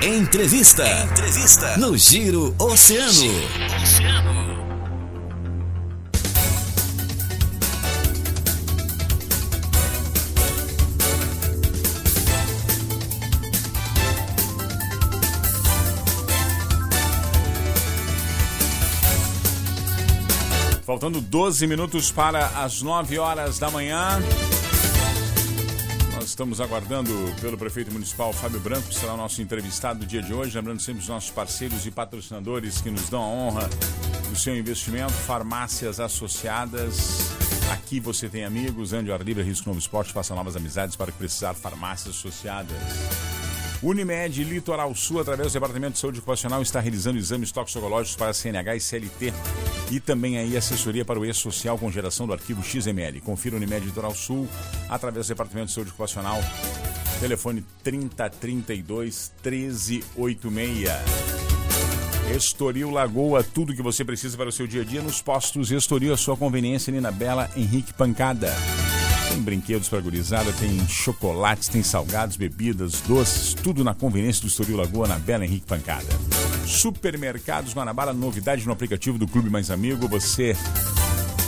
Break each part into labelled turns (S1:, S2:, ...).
S1: Entrevista. Entrevista. No Giro Oceano. Giro Oceano.
S2: Faltando 12 minutos para as 9 horas da manhã. Estamos aguardando pelo prefeito municipal Fábio Branco, que será o nosso entrevistado do dia de hoje. Lembrando sempre os nossos parceiros e patrocinadores que nos dão a honra do seu investimento, farmácias associadas. Aqui você tem amigos, ande ao ar livre, risco novo esporte, faça novas amizades para precisar farmácias associadas. Unimed Litoral Sul, através do Departamento de Saúde Ocupacional, está realizando exames toxicológicos para CNH e CLT e também aí assessoria para o E-Social com geração do arquivo XML. Confira Unimed Litoral Sul através do Departamento de Saúde Ocupacional. Telefone 3032 1386. Estoril Lagoa, tudo que você precisa para o seu dia a dia nos postos Estoril, a sua conveniência, Nina Bela, Henrique Pancada. Tem brinquedos para gurizada, tem chocolates, tem salgados, bebidas, doces, tudo na conveniência do Estoril Lagoa, na Bela Henrique Pancada. Supermercados Guanabara, novidade no aplicativo do Clube Mais Amigo. Você,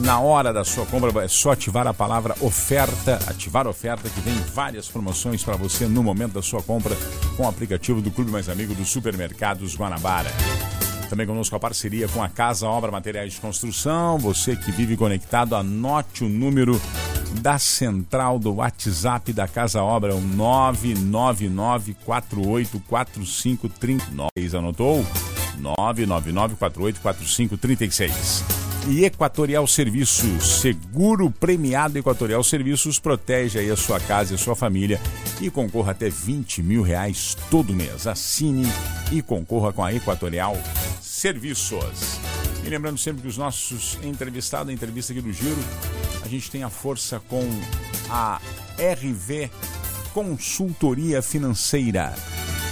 S2: na hora da sua compra, é só ativar a palavra oferta, ativar oferta, que vem várias promoções para você no momento da sua compra com o aplicativo do Clube Mais Amigo do Supermercados Guanabara. Também conosco a parceria com a Casa Obra Materiais de Construção. Você que vive conectado, anote o número da central do WhatsApp da Casa Obra, o 999484539. Anotou? 999484536. E Equatorial Serviços, seguro premiado Equatorial Serviços, protege aí a sua casa e a sua família e concorra até 20 mil reais todo mês. Assine e concorra com a Equatorial Serviços. E lembrando sempre que os nossos entrevistados, a entrevista aqui do Giro, a gente tem a força com a RV Consultoria Financeira.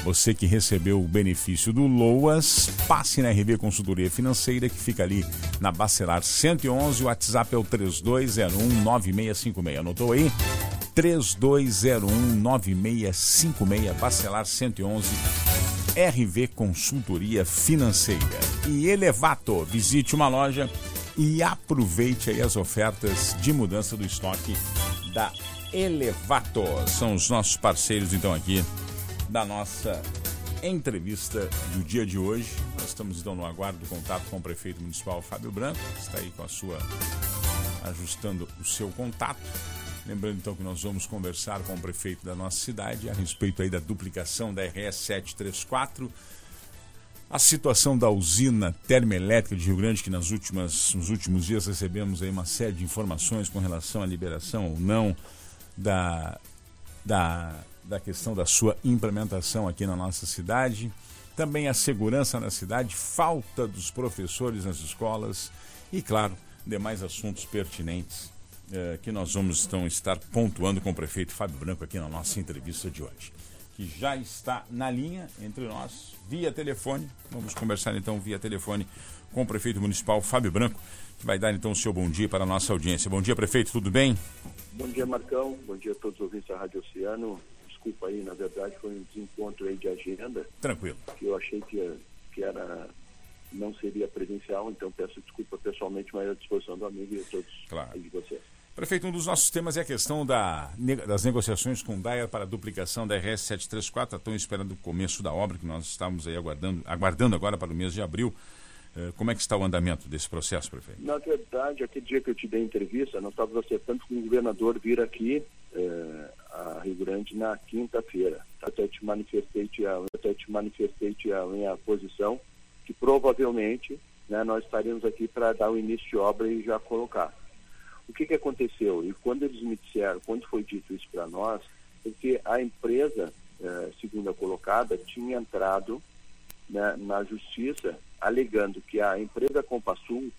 S2: Você que recebeu o benefício do LOAS, passe na RV Consultoria Financeira, que fica ali na Bacelar 111. O WhatsApp é o 32019656. Anotou aí? 32019656, Bacelar 111. RV Consultoria Financeira. E Elevato, visite uma loja e aproveite aí as ofertas de mudança do estoque da Elevato. São os nossos parceiros então aqui da nossa entrevista do dia de hoje. Nós estamos então no aguardo do contato com o prefeito municipal Fábio Branco, que está aí com a sua ajustando o seu contato. Lembrando então que nós vamos conversar com o prefeito da nossa cidade a respeito aí da duplicação da RS 734, a situação da usina termoelétrica de Rio Grande, que nas últimas, nos últimos dias recebemos aí uma série de informações com relação à liberação ou não da, da da questão da sua implementação aqui na nossa cidade, também a segurança na cidade, falta dos professores nas escolas e, claro, demais assuntos pertinentes eh, que nós vamos então estar pontuando com o prefeito Fábio Branco aqui na nossa entrevista de hoje, que já está na linha entre nós via telefone. Vamos conversar então via telefone com o prefeito municipal Fábio Branco, que vai dar então o seu bom dia para a nossa audiência. Bom dia, prefeito, tudo bem?
S3: Bom dia, Marcão. Bom dia a todos os ouvintes da Rádio Oceano desculpa aí, na verdade foi um desencontro aí de agenda.
S2: Tranquilo.
S3: Que eu achei que, que era não seria presencial, então peço desculpa pessoalmente, mas à disposição do amigo e a todos
S2: claro.
S3: de vocês.
S2: Prefeito, um dos nossos temas é a questão da, das negociações com o DAIR para a duplicação da RS 734. Estão esperando o começo da obra, que nós estávamos aí aguardando, aguardando agora para o mês de abril. Eh, como é que está o andamento desse processo, prefeito?
S3: Na verdade, aquele dia que eu te dei entrevista, nós estávamos acertando com o governador vir aqui eh, a Rio Grande na quinta-feira. Até te manifestei, até te manifestei a minha posição que provavelmente né, nós estaríamos aqui para dar o início de obra e já colocar. O que, que aconteceu? E quando eles me disseram, quando foi dito isso para nós, porque a empresa eh, segunda colocada tinha entrado né, na justiça alegando que a empresa Compassul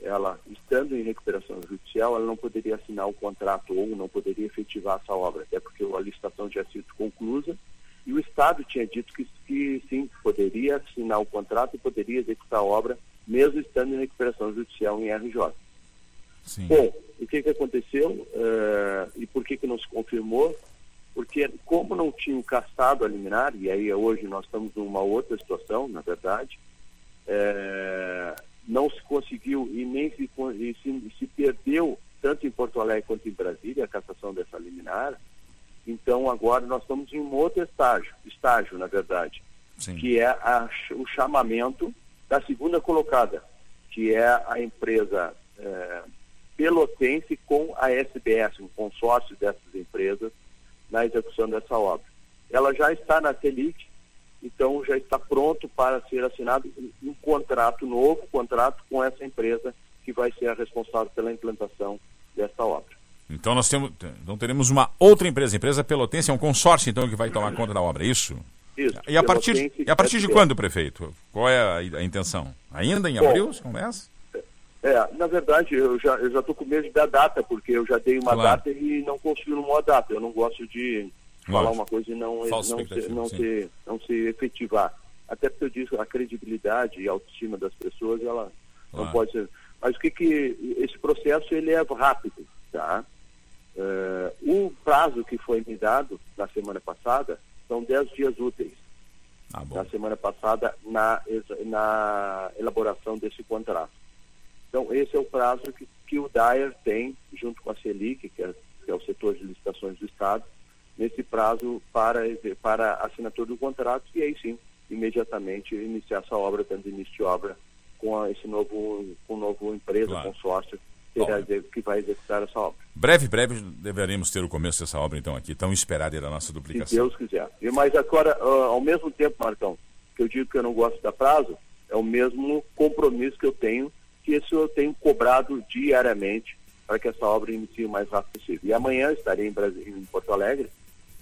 S3: ela, estando em recuperação judicial, ela não poderia assinar o contrato ou não poderia efetivar essa obra, até porque a licitação tinha sido conclusa e o Estado tinha dito que, que sim, poderia assinar o contrato e poderia executar a obra, mesmo estando em recuperação judicial em RJ. Sim. Bom, o que, que aconteceu uh, e por que, que não se confirmou? porque como não tinham caçado a liminar, e aí hoje nós estamos numa outra situação, na verdade, é, não se conseguiu e nem se, e se, se, perdeu, tanto em Porto Alegre quanto em Brasília, a cassação dessa liminar. Então agora nós estamos em um outro estágio, estágio na verdade, Sim. que é a, o chamamento da segunda colocada, que é a empresa é, pelotense com a SBS, um consórcio dessas empresas, na execução dessa obra. Ela já está na TELIC, então já está pronto para ser assinado um contrato novo, contrato com essa empresa que vai ser a responsável pela implantação dessa obra.
S2: Então nós temos, então teremos uma outra empresa, empresa pelotense, é um consórcio então que vai tomar conta da obra, é isso?
S3: Isso.
S2: E a partir, e a partir de quando, prefeito? Qual é a, a intenção? Ainda em abril se começa?
S3: É, na verdade, eu já eu já estou com medo da data, porque eu já dei uma claro. data e não confio numa data. Eu não gosto de falar uma coisa e não, não, se, não, se, não se efetivar. Até porque eu disse a credibilidade e a autoestima das pessoas, ela claro. não pode ser. Mas o que que esse processo ele é rápido, tá? Uh, o prazo que foi me dado na semana passada são 10 dias úteis. Ah, na semana passada na, na elaboração desse contrato. Então, esse é o prazo que, que o DAER tem, junto com a Selic, que é, que é o setor de licitações do Estado, nesse prazo para, para a assinatura do contrato, e aí sim, imediatamente iniciar essa obra, dando início de obra com esse novo, com novo empresa, claro. consórcio, que, vai executar essa obra.
S2: Breve, breve, deveremos ter o começo dessa obra, então, aqui, tão esperada da nossa duplicação.
S3: Se Deus quiser. E, mas agora, uh, ao mesmo tempo, Marcão, que eu digo que eu não gosto da prazo, é o mesmo compromisso que eu tenho isso eu tenho cobrado diariamente para que essa obra inicie o mais rápido possível. E amanhã estarei em, Brasil, em Porto Alegre,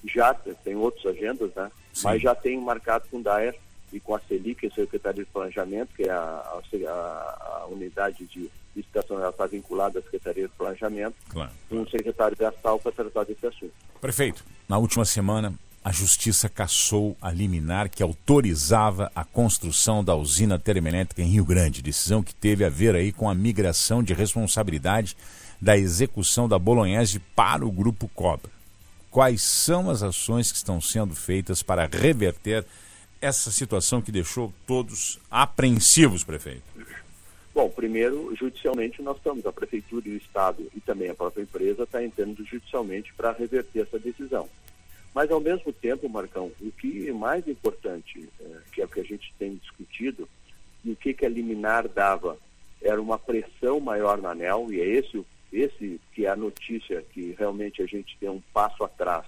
S3: já tem outras agendas, né? Sim. Mas já tenho marcado com o DAER e com a CELIC, a Secretaria de Planejamento, que é a, a, a unidade de licitação, ela está vinculada à Secretaria de Planejamento, claro. com o secretário de Astal para tratar desse assunto.
S2: Prefeito, na última semana a Justiça cassou a liminar que autorizava a construção da usina termoelétrica em Rio Grande, decisão que teve a ver aí com a migração de responsabilidade da execução da Bolonhese para o Grupo Cobra. Quais são as ações que estão sendo feitas para reverter essa situação que deixou todos apreensivos, prefeito?
S3: Bom, primeiro, judicialmente, nós estamos, a Prefeitura e o Estado e também a própria empresa está entrando judicialmente para reverter essa decisão. Mas, ao mesmo tempo, Marcão, o que é mais importante, é, que é o que a gente tem discutido, e o que, que a liminar dava, era uma pressão maior na ANEL, e é esse, esse que é a notícia que realmente a gente tem um passo atrás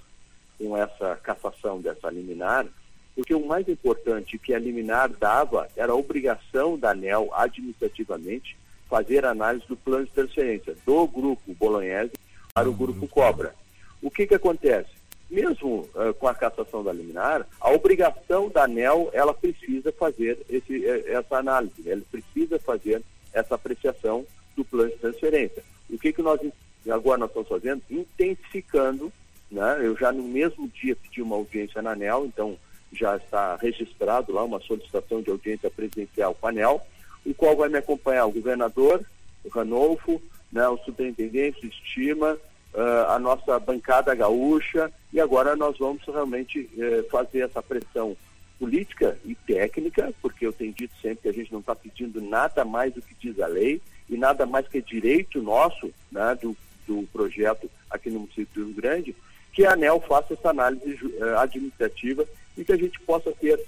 S3: com essa cassação dessa liminar, porque o mais importante que a liminar dava era a obrigação da ANEL, administrativamente, fazer análise do plano de transferência do grupo Bolognese para o grupo Cobra. O que, que acontece? Mesmo uh, com a cassação da liminar, a obrigação da ANEL, ela precisa fazer esse, eh, essa análise, né? ela precisa fazer essa apreciação do plano de transferência. O que, que nós agora nós estamos fazendo? Intensificando, né? eu já no mesmo dia pedi uma audiência na ANEL, então já está registrado lá uma solicitação de audiência presidencial com a ANEL, o qual vai me acompanhar o governador, o Ranolfo, né, o superintendente, Estima, uh, a nossa bancada gaúcha e agora nós vamos realmente uh, fazer essa pressão política e técnica, porque eu tenho dito sempre que a gente não está pedindo nada mais do que diz a lei e nada mais que direito nosso né, do, do projeto aqui no município do Rio Grande, que a ANEL faça essa análise uh, administrativa e que a gente possa ter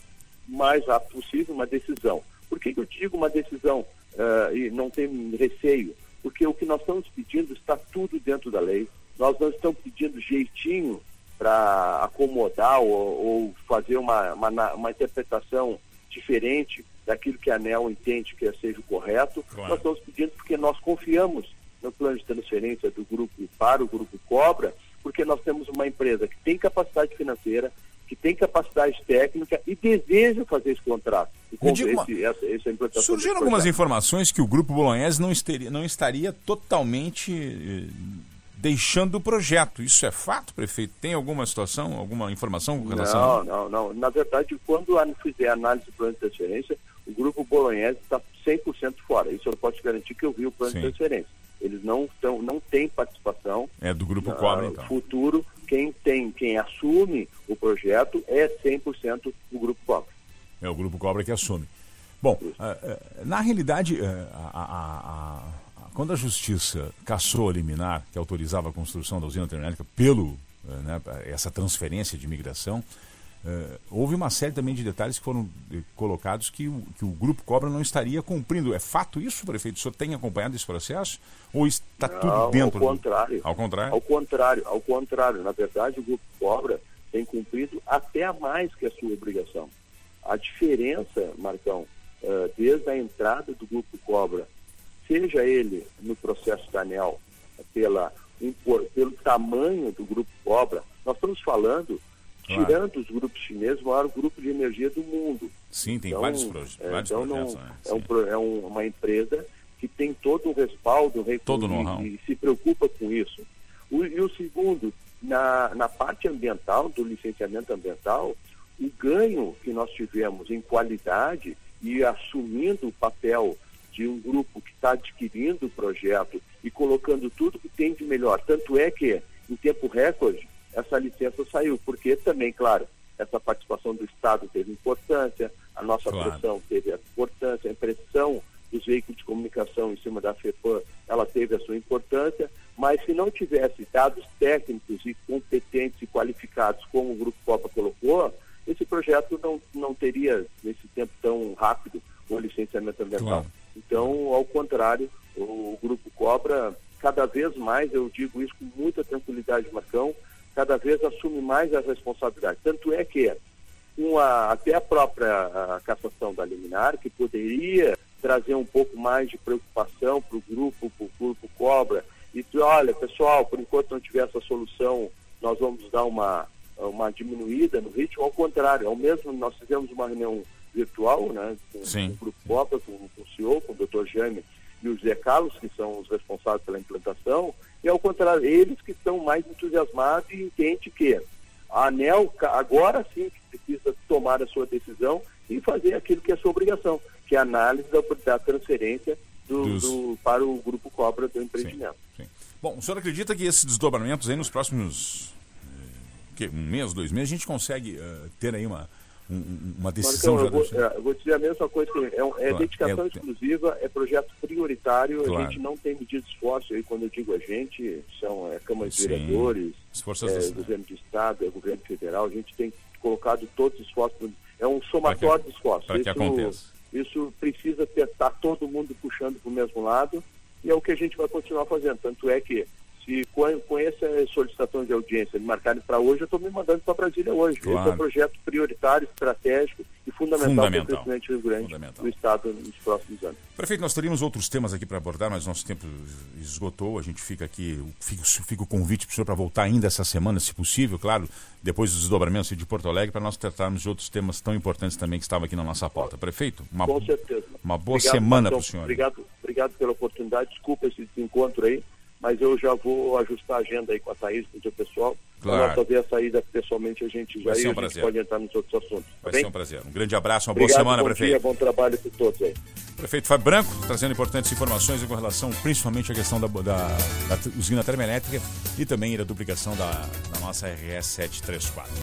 S3: mais rápido possível uma decisão. Por que, que eu digo uma decisão uh, e não tem receio? Porque o que nós estamos pedindo está tudo dentro da lei, nós não estamos pedindo jeitinho para acomodar ou, ou fazer uma, uma, uma, interpretação diferente daquilo que a ANEL entende que seja o correto. Claro. Nós estamos pedindo porque nós confiamos no plano de transferência do grupo para o grupo Cobra, porque nós temos uma empresa que tem capacidade financeira, que tem capacidade técnica e deseja fazer esse contrato.
S2: Esse, uma... essa, essa Surgiram algumas informações que o Grupo Bolognese não, estaria, não estaria totalmente eh, deixando o projeto. Isso é fato, prefeito? Tem alguma situação, alguma informação com relação
S3: Não, não, não. Na verdade, quando fizer análise do plano de transferência, o grupo Bolognese está 100% fora. Isso eu posso garantir que eu vi o plano Sim. de transferência. Eles não, tão, não têm participação
S2: é do grupo Cobra, então.
S3: futuro quem tem, quem assume o projeto é 100% o Grupo Cobra.
S2: É o Grupo Cobra que assume. Bom, uh, uh, na realidade, uh, a, a, a, quando a Justiça cassou a liminar que autorizava a construção da usina termoelétrica pelo né, essa transferência de imigração, houve uma série também de detalhes que foram colocados que o, que o Grupo Cobra não estaria cumprindo. É fato isso, prefeito? O senhor tem acompanhado esse processo? Ou está não, tudo dentro?
S3: Ao contrário.
S2: Do... Ao contrário?
S3: Ao contrário, ao contrário. Na verdade, o Grupo Cobra tem cumprido até mais que a sua obrigação. A diferença, Marcão, uh, desde a entrada do Grupo Cobra, seja ele no processo da ANEL, pela, pelo tamanho do Grupo Cobra, nós estamos falando, claro. tirando os grupos chineses, o maior grupo de energia do mundo.
S2: Sim, tem então, vários, proje é, vários então projetos.
S3: Não, né? é, um, é um, uma empresa que tem todo o respaldo
S2: todo
S3: e, e, se preocupa com isso. O, e o segundo, na, na parte ambiental, do licenciamento ambiental, o ganho que nós tivemos em qualidade e assumindo o papel de um grupo que está adquirindo o projeto e colocando tudo que tem de melhor. Tanto é que, em tempo recorde, essa licença saiu, porque também, claro, essa participação do Estado teve importância, a nossa claro. pressão teve importância, a pressão dos veículos de comunicação em cima da FEPAM, ela teve a sua importância, mas se não tivesse dados técnicos e competentes e qualificados, como o Grupo Copa colocou, esse projeto não, não teria, nesse tempo tão rápido, o licenciamento ambiental. Claro. Então, ao contrário, o, Grupo Cobra, cada vez mais, eu digo isso com muita tranquilidade, Marcão, cada vez assume mais a responsabilidade. Tanto é que uma, até a própria a cassação da liminar, que poderia trazer um pouco mais de preocupação para o grupo, para o grupo Cobra, e olha, pessoal, por enquanto não tiver essa solução, nós vamos dar uma uma diminuída no ritmo, ao contrário, ao mesmo, nós fizemos uma reunião virtual, né, com, com o Grupo Copa, com, com, o CEO, com o Dr. Jaime e o Zé Carlos, que são os responsáveis pela implantação, e ao contrário, eles que estão mais entusiasmados e entendem que a ANEL agora sim precisa tomar a sua decisão e fazer aquilo que é sua obrigação, que é a análise da, da transferência do, do, para o Grupo Cobra do empreendimento. Sim, sim.
S2: Bom, o senhor acredita que esses desdobramentos aí nos próximos que, um mês, dois meses, a gente consegue uh, ter aí uma, um, uma decisão
S3: Marcão, já eu, vou, é, eu vou dizer a mesma coisa, é, é claro, dedicação é, exclusiva, é projeto prioritário, claro. a gente não tem medido esforço aí, quando eu digo a gente, são é, câmaras de vereadores, é, governo de estado, é governo federal, a gente tem colocado todos os esforços, é um somatório de esforços.
S2: Para que aconteça.
S3: Isso precisa estar todo mundo puxando para o mesmo lado, e é o que a gente vai continuar fazendo. Tanto é que se com, essa solicitação de audiência me marcarem para hoje, eu estou me mandando para Brasília hoje. Claro. Esse é um projeto prioritário, estratégico e fundamental, fundamental. para o Rio Grande do Estado nos próximos anos.
S2: Prefeito, nós teríamos outros temas aqui para abordar, mas nosso tempo esgotou. A gente fica aqui, fica, o convite para o senhor para voltar ainda essa semana, se possível, claro, depois dos desdobramentos de Porto Alegre, para nós tratarmos de outros temas tão importantes também que estavam aqui na nossa pauta. Prefeito, uma,
S3: com certeza.
S2: uma boa obrigado, semana para o senhor.
S3: Obrigado, obrigado pela oportunidade, desculpa esse encontro aí mas eu já vou ajustar a agenda aí com a Thaís, com o seu pessoal. Claro. Para fazer a saída pessoalmente, a gente já ir, um a gente pode entrar nos outros assuntos.
S2: Vai
S3: bem?
S2: ser um prazer. Um grande abraço, uma Obrigado, boa semana,
S3: bom
S2: prefeito.
S3: Dia, bom trabalho para todos aí.
S2: Prefeito Fábio Branco, trazendo importantes informações com relação principalmente à questão da, da, da usina termoelétrica e também da duplicação da, da nossa RS 734.